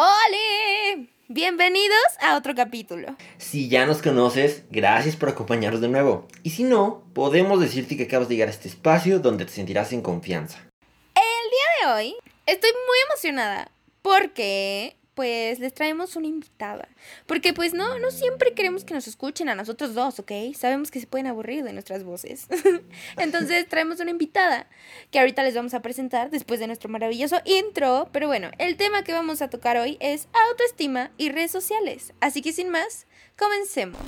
¡Hola! Bienvenidos a otro capítulo. Si ya nos conoces, gracias por acompañarnos de nuevo. Y si no, podemos decirte que acabas de llegar a este espacio donde te sentirás en confianza. El día de hoy estoy muy emocionada porque pues les traemos una invitada. Porque pues no, no siempre queremos que nos escuchen a nosotros dos, ¿ok? Sabemos que se pueden aburrir de nuestras voces. Entonces traemos una invitada que ahorita les vamos a presentar después de nuestro maravilloso intro. Pero bueno, el tema que vamos a tocar hoy es autoestima y redes sociales. Así que sin más, comencemos.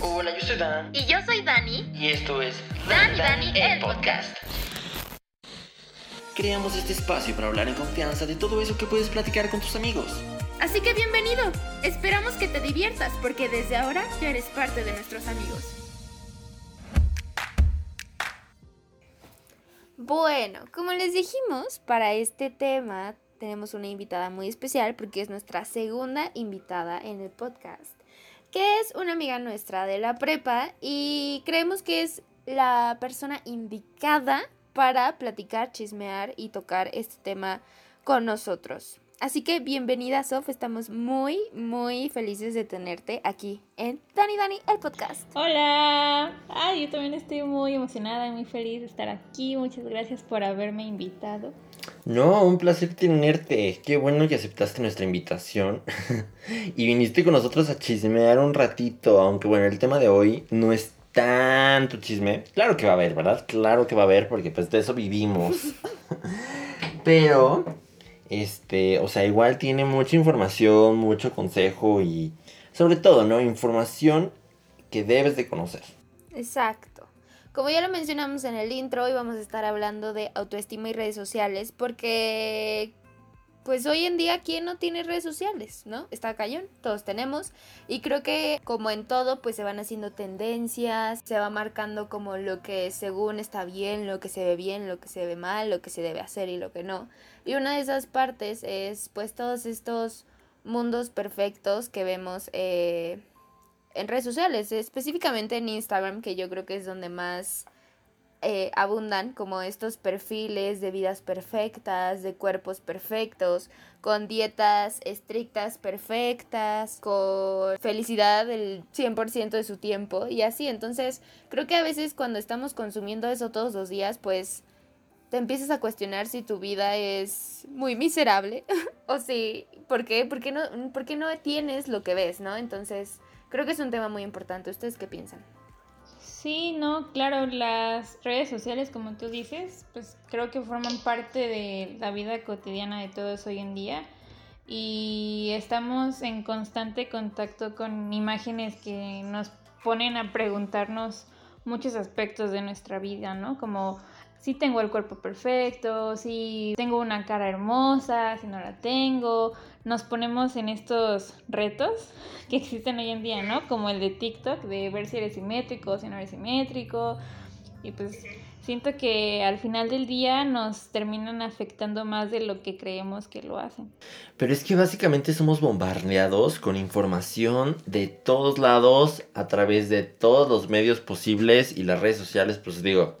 Hola, yo soy Dan. Y yo soy Dani. Y esto es Dani, Dani, el podcast. Creamos este espacio para hablar en confianza de todo eso que puedes platicar con tus amigos. Así que bienvenido. Esperamos que te diviertas porque desde ahora ya eres parte de nuestros amigos. Bueno, como les dijimos, para este tema tenemos una invitada muy especial porque es nuestra segunda invitada en el podcast, que es una amiga nuestra de la prepa y creemos que es la persona indicada para platicar, chismear y tocar este tema con nosotros. Así que bienvenida, Sof. Estamos muy, muy felices de tenerte aquí en Dani Dani, el podcast. Hola. Ay, yo también estoy muy emocionada y muy feliz de estar aquí. Muchas gracias por haberme invitado. No, un placer tenerte. Qué bueno que aceptaste nuestra invitación. y viniste con nosotros a chismear un ratito, aunque bueno, el tema de hoy no es tanto chisme. Claro que va a haber, ¿verdad? Claro que va a haber porque pues de eso vivimos. Pero, este, o sea, igual tiene mucha información, mucho consejo y sobre todo, ¿no? Información que debes de conocer. Exacto. Como ya lo mencionamos en el intro, hoy vamos a estar hablando de autoestima y redes sociales porque pues hoy en día, ¿quién no tiene redes sociales? ¿No? Está cañón, todos tenemos. Y creo que como en todo, pues se van haciendo tendencias, se va marcando como lo que según está bien, lo que se ve bien, lo que se ve mal, lo que se debe hacer y lo que no. Y una de esas partes es pues todos estos mundos perfectos que vemos eh, en redes sociales, específicamente en Instagram, que yo creo que es donde más eh, abundan como estos perfiles de vidas perfectas, de cuerpos perfectos, con dietas estrictas perfectas, con felicidad el 100% de su tiempo y así. Entonces, creo que a veces cuando estamos consumiendo eso todos los días, pues te empiezas a cuestionar si tu vida es muy miserable o si, ¿por qué? ¿Por qué no, por qué no tienes lo que ves, no? Entonces, creo que es un tema muy importante. ¿Ustedes qué piensan? Sí, no, claro, las redes sociales, como tú dices, pues creo que forman parte de la vida cotidiana de todos hoy en día y estamos en constante contacto con imágenes que nos ponen a preguntarnos muchos aspectos de nuestra vida, ¿no? Como si tengo el cuerpo perfecto, si tengo una cara hermosa, si no la tengo. Nos ponemos en estos retos que existen hoy en día, ¿no? Como el de TikTok, de ver si eres simétrico si no eres simétrico. Y pues siento que al final del día nos terminan afectando más de lo que creemos que lo hacen. Pero es que básicamente somos bombardeados con información de todos lados, a través de todos los medios posibles y las redes sociales, pues digo,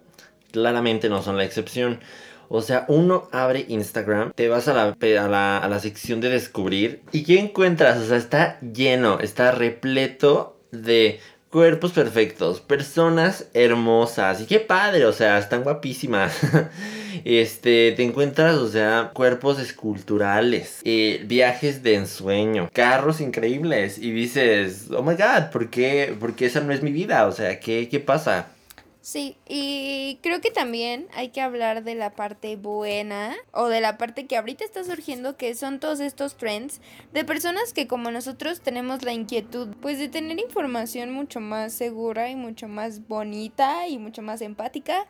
claramente no son la excepción. O sea, uno abre Instagram, te vas a la, a la, sección de descubrir y ¿qué encuentras? O sea, está lleno, está repleto de cuerpos perfectos, personas hermosas y qué padre, o sea, están guapísimas. este, te encuentras, o sea, cuerpos esculturales, eh, viajes de ensueño, carros increíbles y dices, oh my god, ¿por qué, ¿Por esa no es mi vida? O sea, ¿qué, qué pasa? Sí, y creo que también hay que hablar de la parte buena o de la parte que ahorita está surgiendo, que son todos estos trends de personas que como nosotros tenemos la inquietud pues de tener información mucho más segura y mucho más bonita y mucho más empática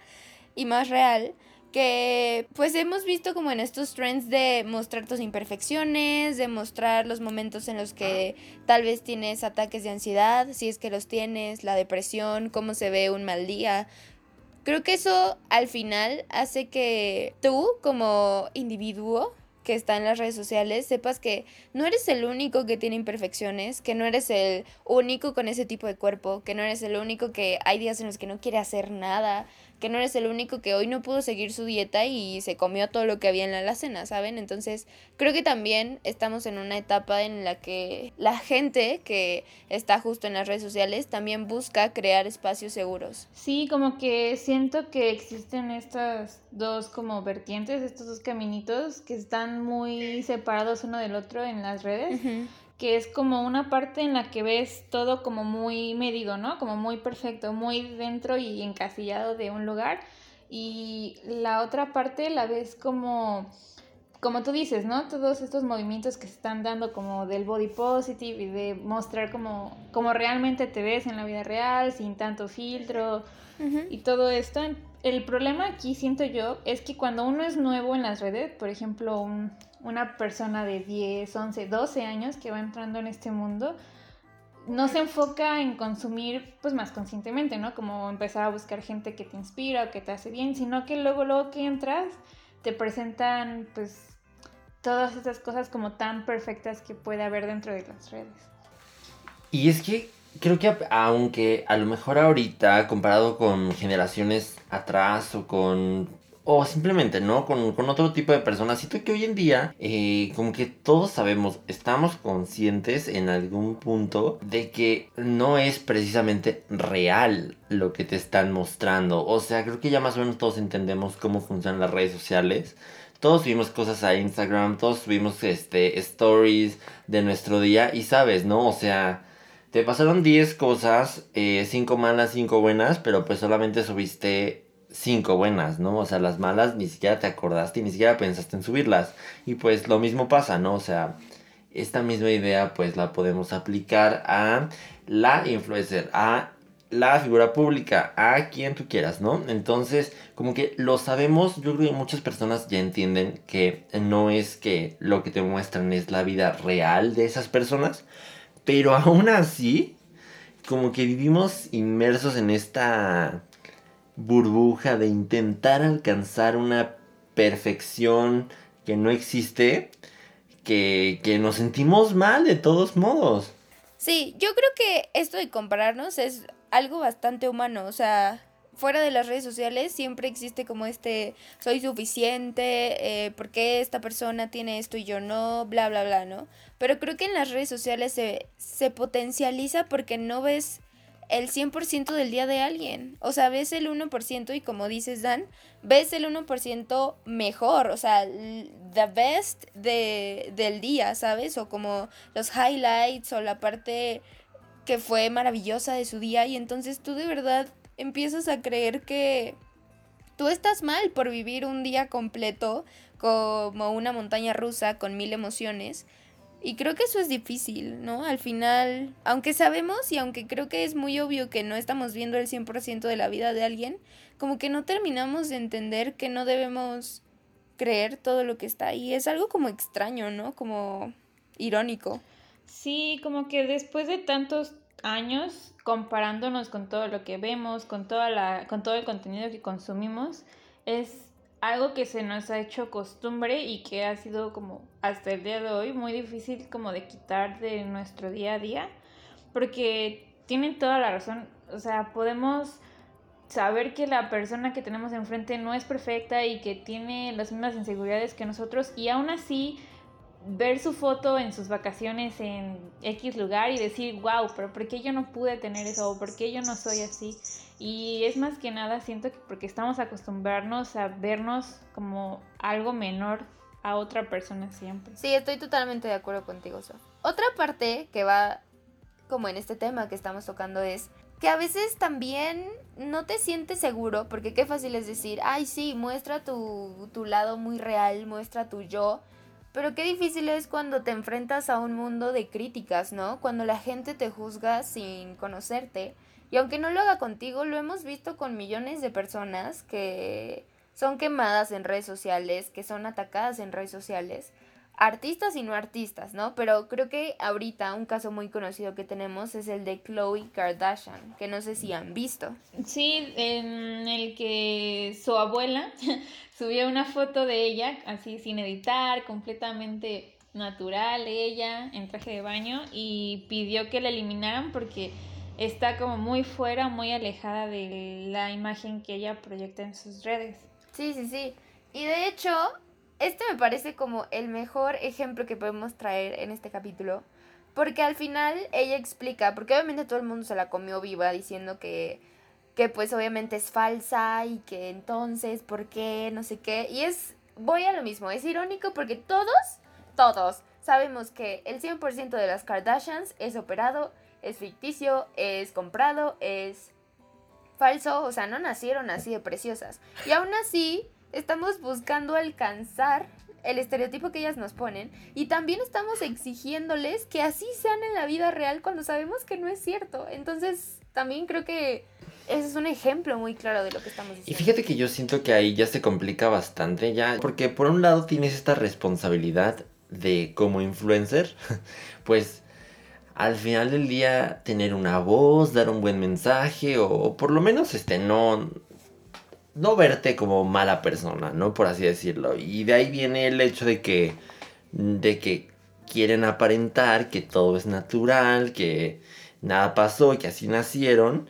y más real que pues hemos visto como en estos trends de mostrar tus imperfecciones, de mostrar los momentos en los que tal vez tienes ataques de ansiedad, si es que los tienes, la depresión, cómo se ve un mal día. Creo que eso al final hace que tú como individuo que está en las redes sociales, sepas que no eres el único que tiene imperfecciones, que no eres el único con ese tipo de cuerpo, que no eres el único que hay días en los que no quiere hacer nada, que no eres el único que hoy no pudo seguir su dieta y se comió todo lo que había en la alacena, ¿saben? Entonces, creo que también estamos en una etapa en la que la gente que está justo en las redes sociales también busca crear espacios seguros. Sí, como que siento que existen estas dos como vertientes, estos dos caminitos que están muy separados uno del otro en las redes que es como una parte en la que ves todo como muy medido, ¿no? Como muy perfecto, muy dentro y encasillado de un lugar. Y la otra parte la ves como, como tú dices, ¿no? Todos estos movimientos que se están dando como del body positive y de mostrar como, como realmente te ves en la vida real, sin tanto filtro y todo esto. El problema aquí, siento yo, es que cuando uno es nuevo en las redes, por ejemplo, un, una persona de 10, 11, 12 años que va entrando en este mundo, no se enfoca en consumir pues más conscientemente, ¿no? Como empezar a buscar gente que te inspira o que te hace bien, sino que luego, luego que entras, te presentan pues todas estas cosas como tan perfectas que puede haber dentro de las redes. Y es que creo que aunque a lo mejor ahorita, comparado con generaciones atrás o con o simplemente, ¿no? Con, otro tipo de personas. Siento que hoy en día, eh, como que todos sabemos, estamos conscientes en algún punto de que no es precisamente real lo que te están mostrando. O sea, creo que ya más o menos todos entendemos cómo funcionan las redes sociales. Todos subimos cosas a Instagram, todos subimos este, stories de nuestro día y sabes, ¿no? O sea, te pasaron 10 cosas, 5 eh, malas, 5 buenas, pero pues solamente subiste cinco buenas, ¿no? O sea, las malas ni siquiera te acordaste ni siquiera pensaste en subirlas. Y pues lo mismo pasa, ¿no? O sea, esta misma idea pues la podemos aplicar a la influencer, a la figura pública, a quien tú quieras, ¿no? Entonces, como que lo sabemos, yo creo que muchas personas ya entienden que no es que lo que te muestran es la vida real de esas personas, pero aún así, como que vivimos inmersos en esta burbuja de intentar alcanzar una perfección que no existe, que, que nos sentimos mal de todos modos. Sí, yo creo que esto de compararnos es algo bastante humano, o sea, fuera de las redes sociales siempre existe como este soy suficiente, eh, porque esta persona tiene esto y yo no, bla, bla, bla, ¿no? Pero creo que en las redes sociales se, se potencializa porque no ves el 100% del día de alguien. O sea, ves el 1% y como dices Dan, ves el 1% mejor, o sea, the best de, del día, ¿sabes? O como los highlights o la parte que fue maravillosa de su día y entonces tú de verdad empiezas a creer que tú estás mal por vivir un día completo como una montaña rusa con mil emociones y creo que eso es difícil, ¿no? Al final, aunque sabemos y aunque creo que es muy obvio que no estamos viendo el 100% de la vida de alguien, como que no terminamos de entender que no debemos creer todo lo que está ahí. Es algo como extraño, ¿no? Como irónico. Sí, como que después de tantos años comparándonos con todo lo que vemos, con toda la con todo el contenido que consumimos, es algo que se nos ha hecho costumbre y que ha sido como hasta el día de hoy muy difícil como de quitar de nuestro día a día, porque tienen toda la razón, o sea, podemos saber que la persona que tenemos enfrente no es perfecta y que tiene las mismas inseguridades que nosotros y aún así ver su foto en sus vacaciones en X lugar y decir, wow, pero ¿por qué yo no pude tener eso? ¿O por qué yo no soy así? Y es más que nada, siento que porque estamos acostumbrarnos a vernos como algo menor a otra persona siempre. Sí, estoy totalmente de acuerdo contigo, Sof. Otra parte que va como en este tema que estamos tocando es que a veces también no te sientes seguro, porque qué fácil es decir, ay sí, muestra tu, tu lado muy real, muestra tu yo, pero qué difícil es cuando te enfrentas a un mundo de críticas, ¿no? Cuando la gente te juzga sin conocerte. Y aunque no lo haga contigo, lo hemos visto con millones de personas que son quemadas en redes sociales, que son atacadas en redes sociales artistas y no artistas, ¿no? Pero creo que ahorita un caso muy conocido que tenemos es el de Chloe Kardashian, que no sé si han visto. Sí, en el que su abuela subió una foto de ella, así sin editar, completamente natural ella, en traje de baño, y pidió que la eliminaran porque está como muy fuera, muy alejada de la imagen que ella proyecta en sus redes. Sí, sí, sí. Y de hecho, este me parece como el mejor ejemplo que podemos traer en este capítulo. Porque al final ella explica, porque obviamente todo el mundo se la comió viva diciendo que, que pues obviamente es falsa y que entonces, ¿por qué? No sé qué. Y es, voy a lo mismo, es irónico porque todos, todos sabemos que el 100% de las Kardashians es operado, es ficticio, es comprado, es falso, o sea, no nacieron así de preciosas. Y aún así, estamos buscando alcanzar el estereotipo que ellas nos ponen y también estamos exigiéndoles que así sean en la vida real cuando sabemos que no es cierto. Entonces, también creo que ese es un ejemplo muy claro de lo que estamos diciendo. Y fíjate que yo siento que ahí ya se complica bastante ya, porque por un lado tienes esta responsabilidad de como influencer, pues al final del día tener una voz, dar un buen mensaje o, por lo menos este no no verte como mala persona, ¿no? Por así decirlo. Y de ahí viene el hecho de que de que quieren aparentar que todo es natural, que nada pasó, que así nacieron,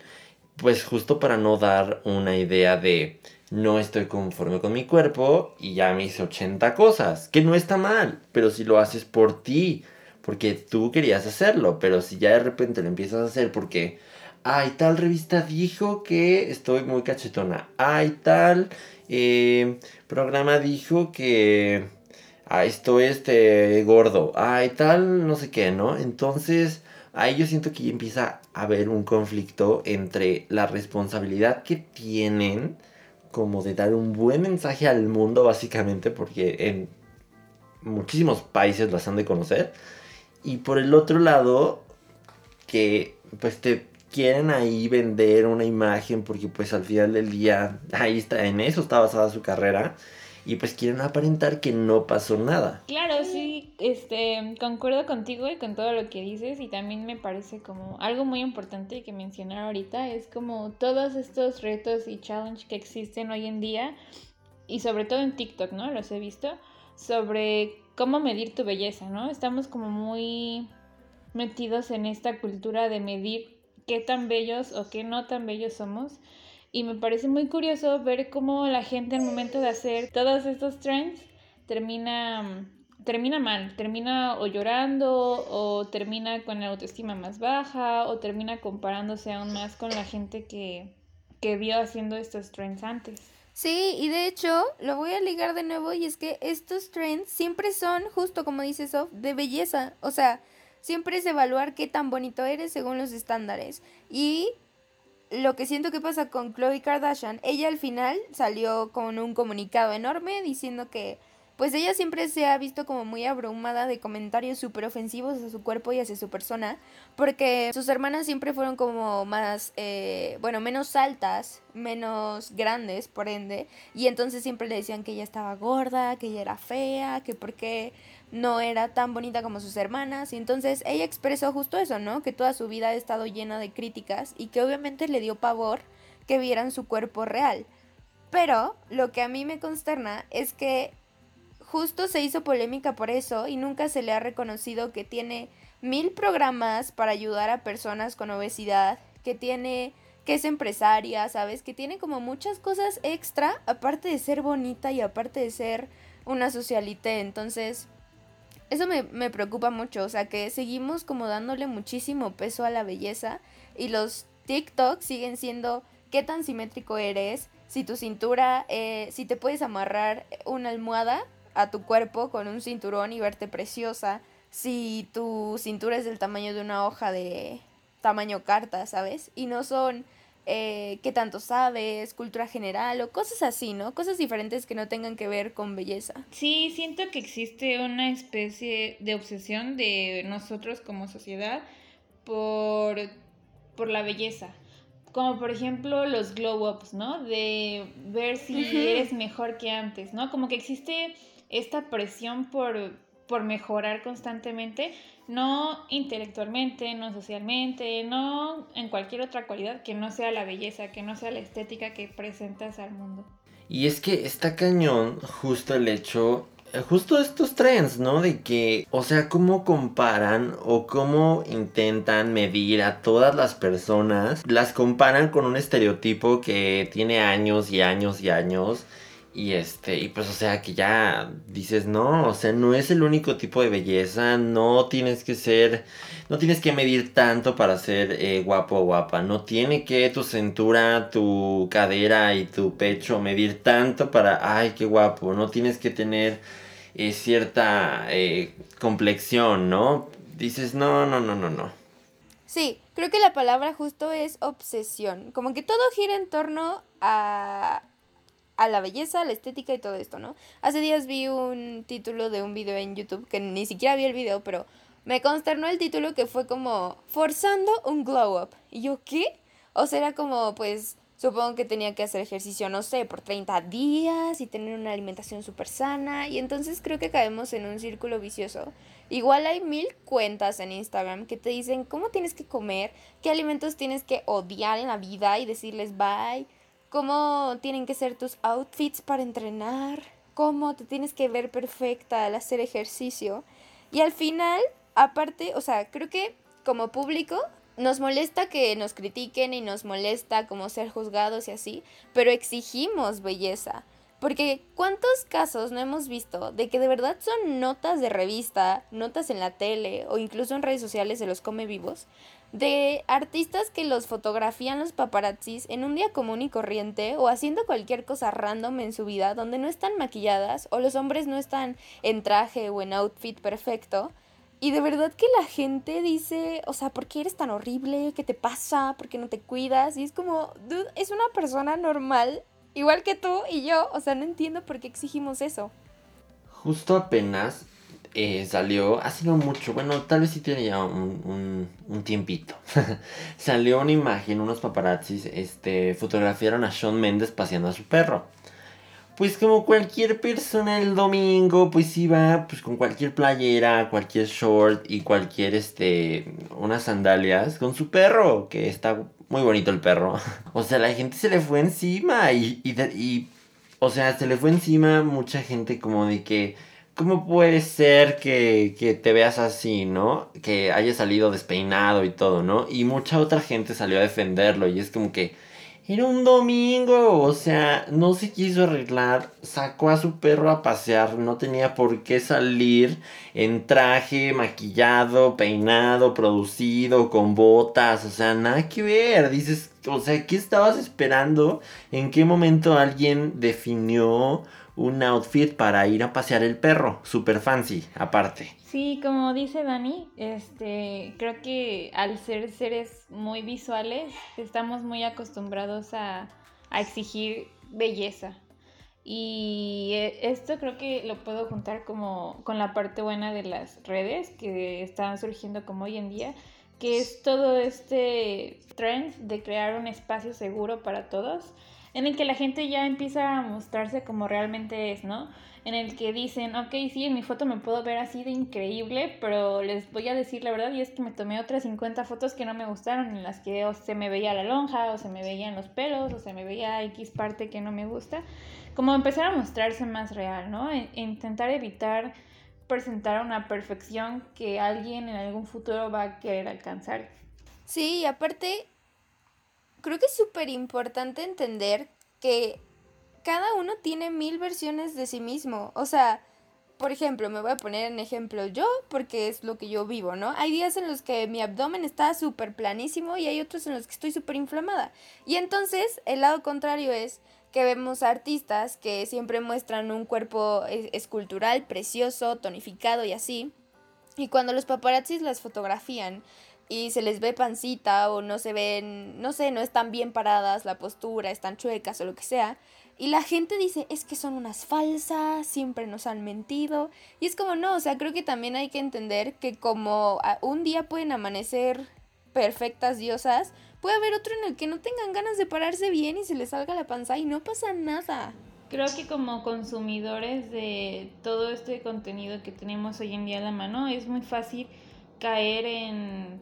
pues justo para no dar una idea de no estoy conforme con mi cuerpo y ya me hice 80 cosas, que no está mal, pero si lo haces por ti, porque tú querías hacerlo, pero si ya de repente lo empiezas a hacer porque, ay, tal revista dijo que estoy muy cachetona, ay, tal eh, programa dijo que estoy este gordo, ay, tal, no sé qué, ¿no? Entonces, ahí yo siento que empieza a haber un conflicto entre la responsabilidad que tienen como de dar un buen mensaje al mundo, básicamente, porque en muchísimos países las han de conocer. Y por el otro lado, que pues te quieren ahí vender una imagen, porque pues al final del día, ahí está, en eso está basada su carrera y pues quieren aparentar que no pasó nada. Claro, sí, este, concuerdo contigo y con todo lo que dices y también me parece como algo muy importante que mencionar ahorita es como todos estos retos y challenges que existen hoy en día y sobre todo en TikTok, ¿no? Los he visto sobre cómo medir tu belleza, ¿no? Estamos como muy metidos en esta cultura de medir qué tan bellos o qué no tan bellos somos y me parece muy curioso ver cómo la gente al momento de hacer todos estos trends termina, termina mal, termina o llorando o termina con la autoestima más baja o termina comparándose aún más con la gente que, que vio haciendo estos trends antes. Sí, y de hecho lo voy a ligar de nuevo y es que estos trends siempre son, justo como dice Sof, de belleza. O sea, siempre es evaluar qué tan bonito eres según los estándares. Y lo que siento que pasa con Chloe Kardashian, ella al final salió con un comunicado enorme diciendo que pues ella siempre se ha visto como muy abrumada de comentarios súper ofensivos a su cuerpo y hacia su persona, porque sus hermanas siempre fueron como más, eh, bueno, menos altas, menos grandes, por ende, y entonces siempre le decían que ella estaba gorda, que ella era fea, que por qué no era tan bonita como sus hermanas y entonces ella expresó justo eso, ¿no? Que toda su vida ha estado llena de críticas y que obviamente le dio pavor que vieran su cuerpo real. Pero lo que a mí me consterna es que justo se hizo polémica por eso y nunca se le ha reconocido que tiene mil programas para ayudar a personas con obesidad, que tiene que es empresaria, ¿sabes? Que tiene como muchas cosas extra, aparte de ser bonita y aparte de ser una socialite. Entonces, eso me, me preocupa mucho, o sea que seguimos como dándole muchísimo peso a la belleza y los TikTok siguen siendo qué tan simétrico eres, si tu cintura, eh, si te puedes amarrar una almohada a tu cuerpo con un cinturón y verte preciosa, si tu cintura es del tamaño de una hoja de tamaño carta, ¿sabes? Y no son eh, qué tanto sabes, cultura general o cosas así, ¿no? Cosas diferentes que no tengan que ver con belleza. Sí, siento que existe una especie de obsesión de nosotros como sociedad por, por la belleza. Como por ejemplo los glow ups, ¿no? De ver si eres mejor que antes, ¿no? Como que existe esta presión por, por mejorar constantemente no intelectualmente, no socialmente, no en cualquier otra cualidad que no sea la belleza, que no sea la estética que presentas al mundo. Y es que está cañón justo el hecho eh, justo estos trends, ¿no? De que, o sea, cómo comparan o cómo intentan medir a todas las personas, las comparan con un estereotipo que tiene años y años y años. Y este, y pues o sea que ya dices, no, o sea, no es el único tipo de belleza, no tienes que ser, no tienes que medir tanto para ser eh, guapo o guapa, no tiene que tu cintura, tu cadera y tu pecho medir tanto para, ay, qué guapo, no tienes que tener eh, cierta eh, complexión, ¿no? Dices, no, no, no, no, no. Sí, creo que la palabra justo es obsesión, como que todo gira en torno a a la belleza, a la estética y todo esto, ¿no? Hace días vi un título de un video en YouTube, que ni siquiera vi el video, pero me consternó el título que fue como forzando un glow up. Y yo, ¿qué? O sea, era como, pues, supongo que tenía que hacer ejercicio, no sé, por 30 días y tener una alimentación súper sana. Y entonces creo que caemos en un círculo vicioso. Igual hay mil cuentas en Instagram que te dicen cómo tienes que comer, qué alimentos tienes que odiar en la vida y decirles bye cómo tienen que ser tus outfits para entrenar, cómo te tienes que ver perfecta al hacer ejercicio. Y al final, aparte, o sea, creo que como público nos molesta que nos critiquen y nos molesta como ser juzgados y así, pero exigimos belleza. Porque ¿cuántos casos no hemos visto de que de verdad son notas de revista, notas en la tele o incluso en redes sociales de los come vivos, de artistas que los fotografían los paparazzis en un día común y corriente o haciendo cualquier cosa random en su vida donde no están maquilladas o los hombres no están en traje o en outfit perfecto. Y de verdad que la gente dice, o sea, ¿por qué eres tan horrible? ¿Qué te pasa? ¿Por qué no te cuidas? Y es como, dude, es una persona normal, igual que tú y yo. O sea, no entiendo por qué exigimos eso. Justo apenas eh, salió, hace no mucho, bueno, tal vez sí tiene ya un, un, tiempito. salió una imagen, unos paparazzis, este, fotografiaron a Sean Mendes paseando a su perro. Pues como cualquier persona el domingo, pues iba pues con cualquier playera, cualquier short y cualquier, este, unas sandalias con su perro, que está muy bonito el perro. o sea, la gente se le fue encima y, y, o sea, se le fue encima mucha gente como de que ¿cómo puede ser que, que, te veas así, no? Que haya salido despeinado y todo, ¿no? Y mucha otra gente salió a defenderlo y es como que era un domingo, o sea, no se quiso arreglar, sacó a su perro a pasear, no tenía por qué salir en traje, maquillado, peinado, producido, con botas, o sea, nada que ver, dices, o sea, ¿qué estabas esperando? ¿En qué momento alguien definió un outfit para ir a pasear el perro, super fancy, aparte. Sí, como dice Dani, este, creo que al ser seres muy visuales, estamos muy acostumbrados a, a exigir belleza. Y e, esto creo que lo puedo juntar como con la parte buena de las redes que están surgiendo como hoy en día, que es todo este trend de crear un espacio seguro para todos en el que la gente ya empieza a mostrarse como realmente es, ¿no? En el que dicen, ok, sí, en mi foto me puedo ver así de increíble, pero les voy a decir la verdad y es que me tomé otras 50 fotos que no me gustaron, en las que o se me veía la lonja, o se me veían los pelos, o se me veía X parte que no me gusta. Como empezar a mostrarse más real, ¿no? E intentar evitar presentar una perfección que alguien en algún futuro va a querer alcanzar. Sí, y aparte creo que es súper importante entender que cada uno tiene mil versiones de sí mismo. O sea, por ejemplo, me voy a poner en ejemplo yo, porque es lo que yo vivo, ¿no? Hay días en los que mi abdomen está súper planísimo y hay otros en los que estoy súper inflamada. Y entonces, el lado contrario es que vemos artistas que siempre muestran un cuerpo escultural, precioso, tonificado y así. Y cuando los paparazzis las fotografían y se les ve pancita o no se ven, no sé, no están bien paradas, la postura, están chuecas o lo que sea. Y la gente dice, es que son unas falsas, siempre nos han mentido. Y es como, no, o sea, creo que también hay que entender que como un día pueden amanecer perfectas diosas, puede haber otro en el que no tengan ganas de pararse bien y se les salga la panza y no pasa nada. Creo que como consumidores de todo este contenido que tenemos hoy en día a la mano, es muy fácil caer en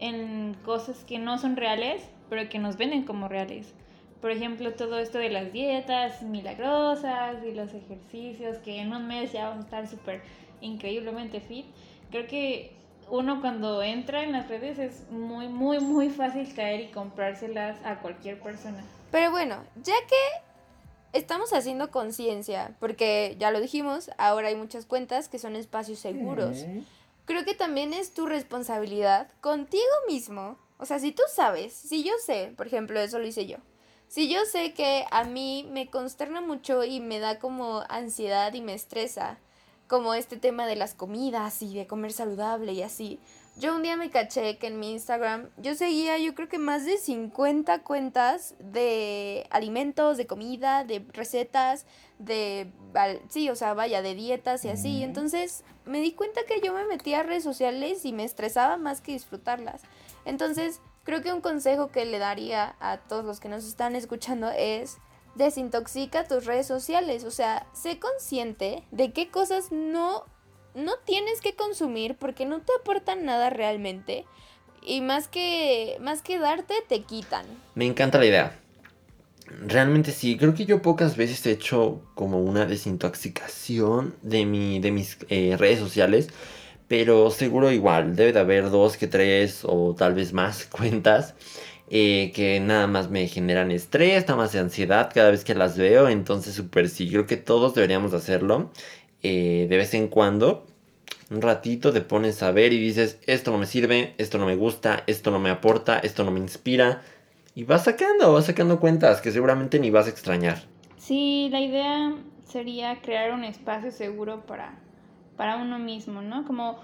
en cosas que no son reales, pero que nos venden como reales. por ejemplo, todo esto de las dietas milagrosas y los ejercicios, que en un mes ya vamos a estar súper increíblemente fit. Creo que uno cuando entra en las redes es muy, muy, muy fácil caer y comprárselas a cualquier persona. Pero bueno, ya que estamos haciendo conciencia, porque ya lo dijimos, ahora hay muchas cuentas que son espacios seguros. Creo que también es tu responsabilidad contigo mismo. O sea, si tú sabes, si yo sé, por ejemplo, eso lo hice yo. Si yo sé que a mí me consterna mucho y me da como ansiedad y me estresa, como este tema de las comidas y de comer saludable y así. Yo un día me caché que en mi Instagram yo seguía yo creo que más de 50 cuentas de alimentos, de comida, de recetas, de... Sí, o sea, vaya, de dietas y así. Entonces me di cuenta que yo me metía a redes sociales y me estresaba más que disfrutarlas. Entonces creo que un consejo que le daría a todos los que nos están escuchando es desintoxica tus redes sociales, o sea, sé consciente de qué cosas no no tienes que consumir porque no te aportan nada realmente y más que más que darte te quitan. Me encanta la idea. Realmente sí, creo que yo pocas veces he hecho como una desintoxicación de, mi, de mis eh, redes sociales, pero seguro igual, debe de haber dos que tres o tal vez más cuentas eh, que nada más me generan estrés, nada más ansiedad cada vez que las veo. Entonces, súper sí, creo que todos deberíamos hacerlo eh, de vez en cuando. Un ratito te pones a ver y dices, esto no me sirve, esto no me gusta, esto no me aporta, esto no me inspira. Y vas sacando, vas sacando cuentas que seguramente ni vas a extrañar. Sí, la idea sería crear un espacio seguro para, para uno mismo, ¿no? Como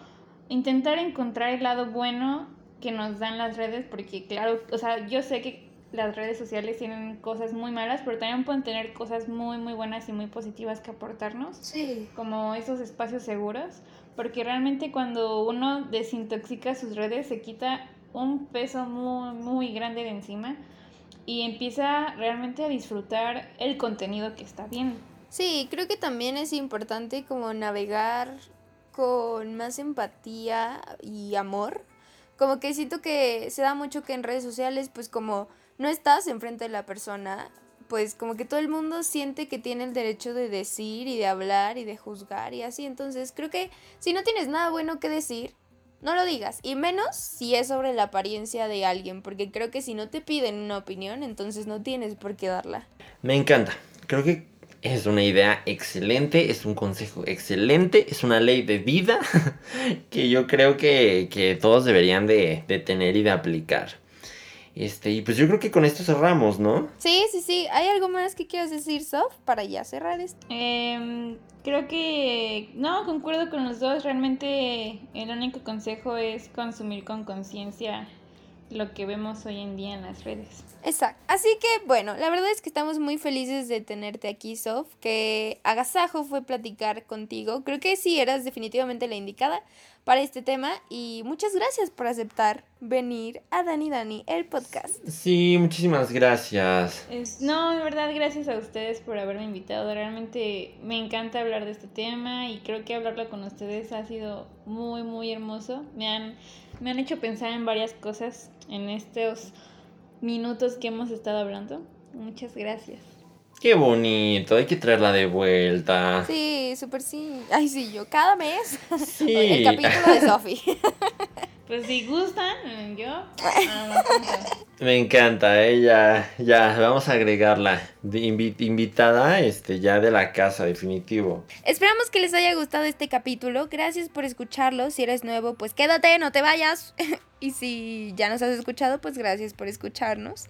intentar encontrar el lado bueno que nos dan las redes, porque claro, o sea, yo sé que las redes sociales tienen cosas muy malas, pero también pueden tener cosas muy, muy buenas y muy positivas que aportarnos. Sí. Como esos espacios seguros, porque realmente cuando uno desintoxica sus redes se quita un peso muy, muy grande de encima y empieza realmente a disfrutar el contenido que está viendo. Sí, creo que también es importante como navegar con más empatía y amor como que siento que se da mucho que en redes sociales, pues como no estás enfrente de la persona, pues como que todo el mundo siente que tiene el derecho de decir y de hablar y de juzgar y así. Entonces creo que si no tienes nada bueno que decir, no lo digas. Y menos si es sobre la apariencia de alguien, porque creo que si no te piden una opinión, entonces no tienes por qué darla. Me encanta. Creo que es una idea excelente, es un consejo excelente, es una ley de vida que yo creo que, todos deberían de, tener y de aplicar. Este, y pues yo creo que con esto cerramos, ¿no? Sí, sí, sí. ¿Hay algo más que quieras decir, Sof, para ya cerrar esto? Em, creo que no, concuerdo con los dos. Realmente el único consejo es consumir con conciencia lo que vemos hoy en día en las redes. Exacto. Así que bueno, la verdad es que estamos muy felices de tenerte aquí, Sof, que agasajo fue platicar contigo. Creo que sí eras definitivamente la indicada para este tema y muchas gracias por aceptar venir a Dani Dani, el podcast. Sí, muchísimas gracias. no, de verdad, gracias a ustedes por haberme invitado. Realmente me encanta hablar de este tema y creo que hablarlo con ustedes ha sido muy, muy hermoso. Me han, me han hecho pensar en varias cosas en estos minutos que hemos estado hablando. Muchas gracias. Qué bonito, hay que traerla de vuelta. Sí, súper sí. Ay, sí, yo cada mes. Sí. El capítulo de Sofi. Pues si gustan, yo. Me encanta, ¿eh? ya, ya, vamos a agregarla. invitada este, ya de la casa, definitivo. Esperamos que les haya gustado este capítulo. Gracias por escucharlo. Si eres nuevo, pues quédate, no te vayas. y si ya nos has escuchado, pues gracias por escucharnos.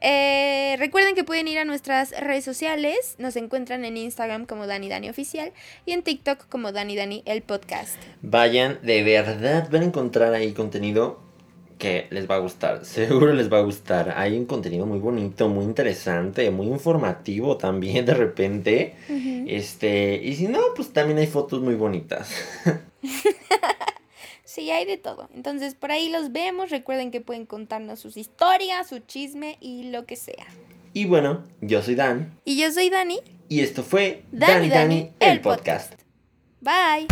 Eh, recuerden que pueden ir a nuestras redes sociales. Nos encuentran en Instagram como Dani Dani Oficial y en TikTok como Dani Dani el podcast. Vayan, de verdad van a encontrar ahí contenido que les va a gustar. Seguro les va a gustar. Hay un contenido muy bonito, muy interesante, muy informativo también de repente. Este, y si no, pues también hay fotos muy bonitas. Sí, hay de todo. Entonces, por ahí los vemos. Recuerden que pueden contarnos sus historias, su chisme y lo que sea. Y bueno, yo soy Dan. Y yo soy Dani. Y esto fue Dani Dani, el podcast. Bye.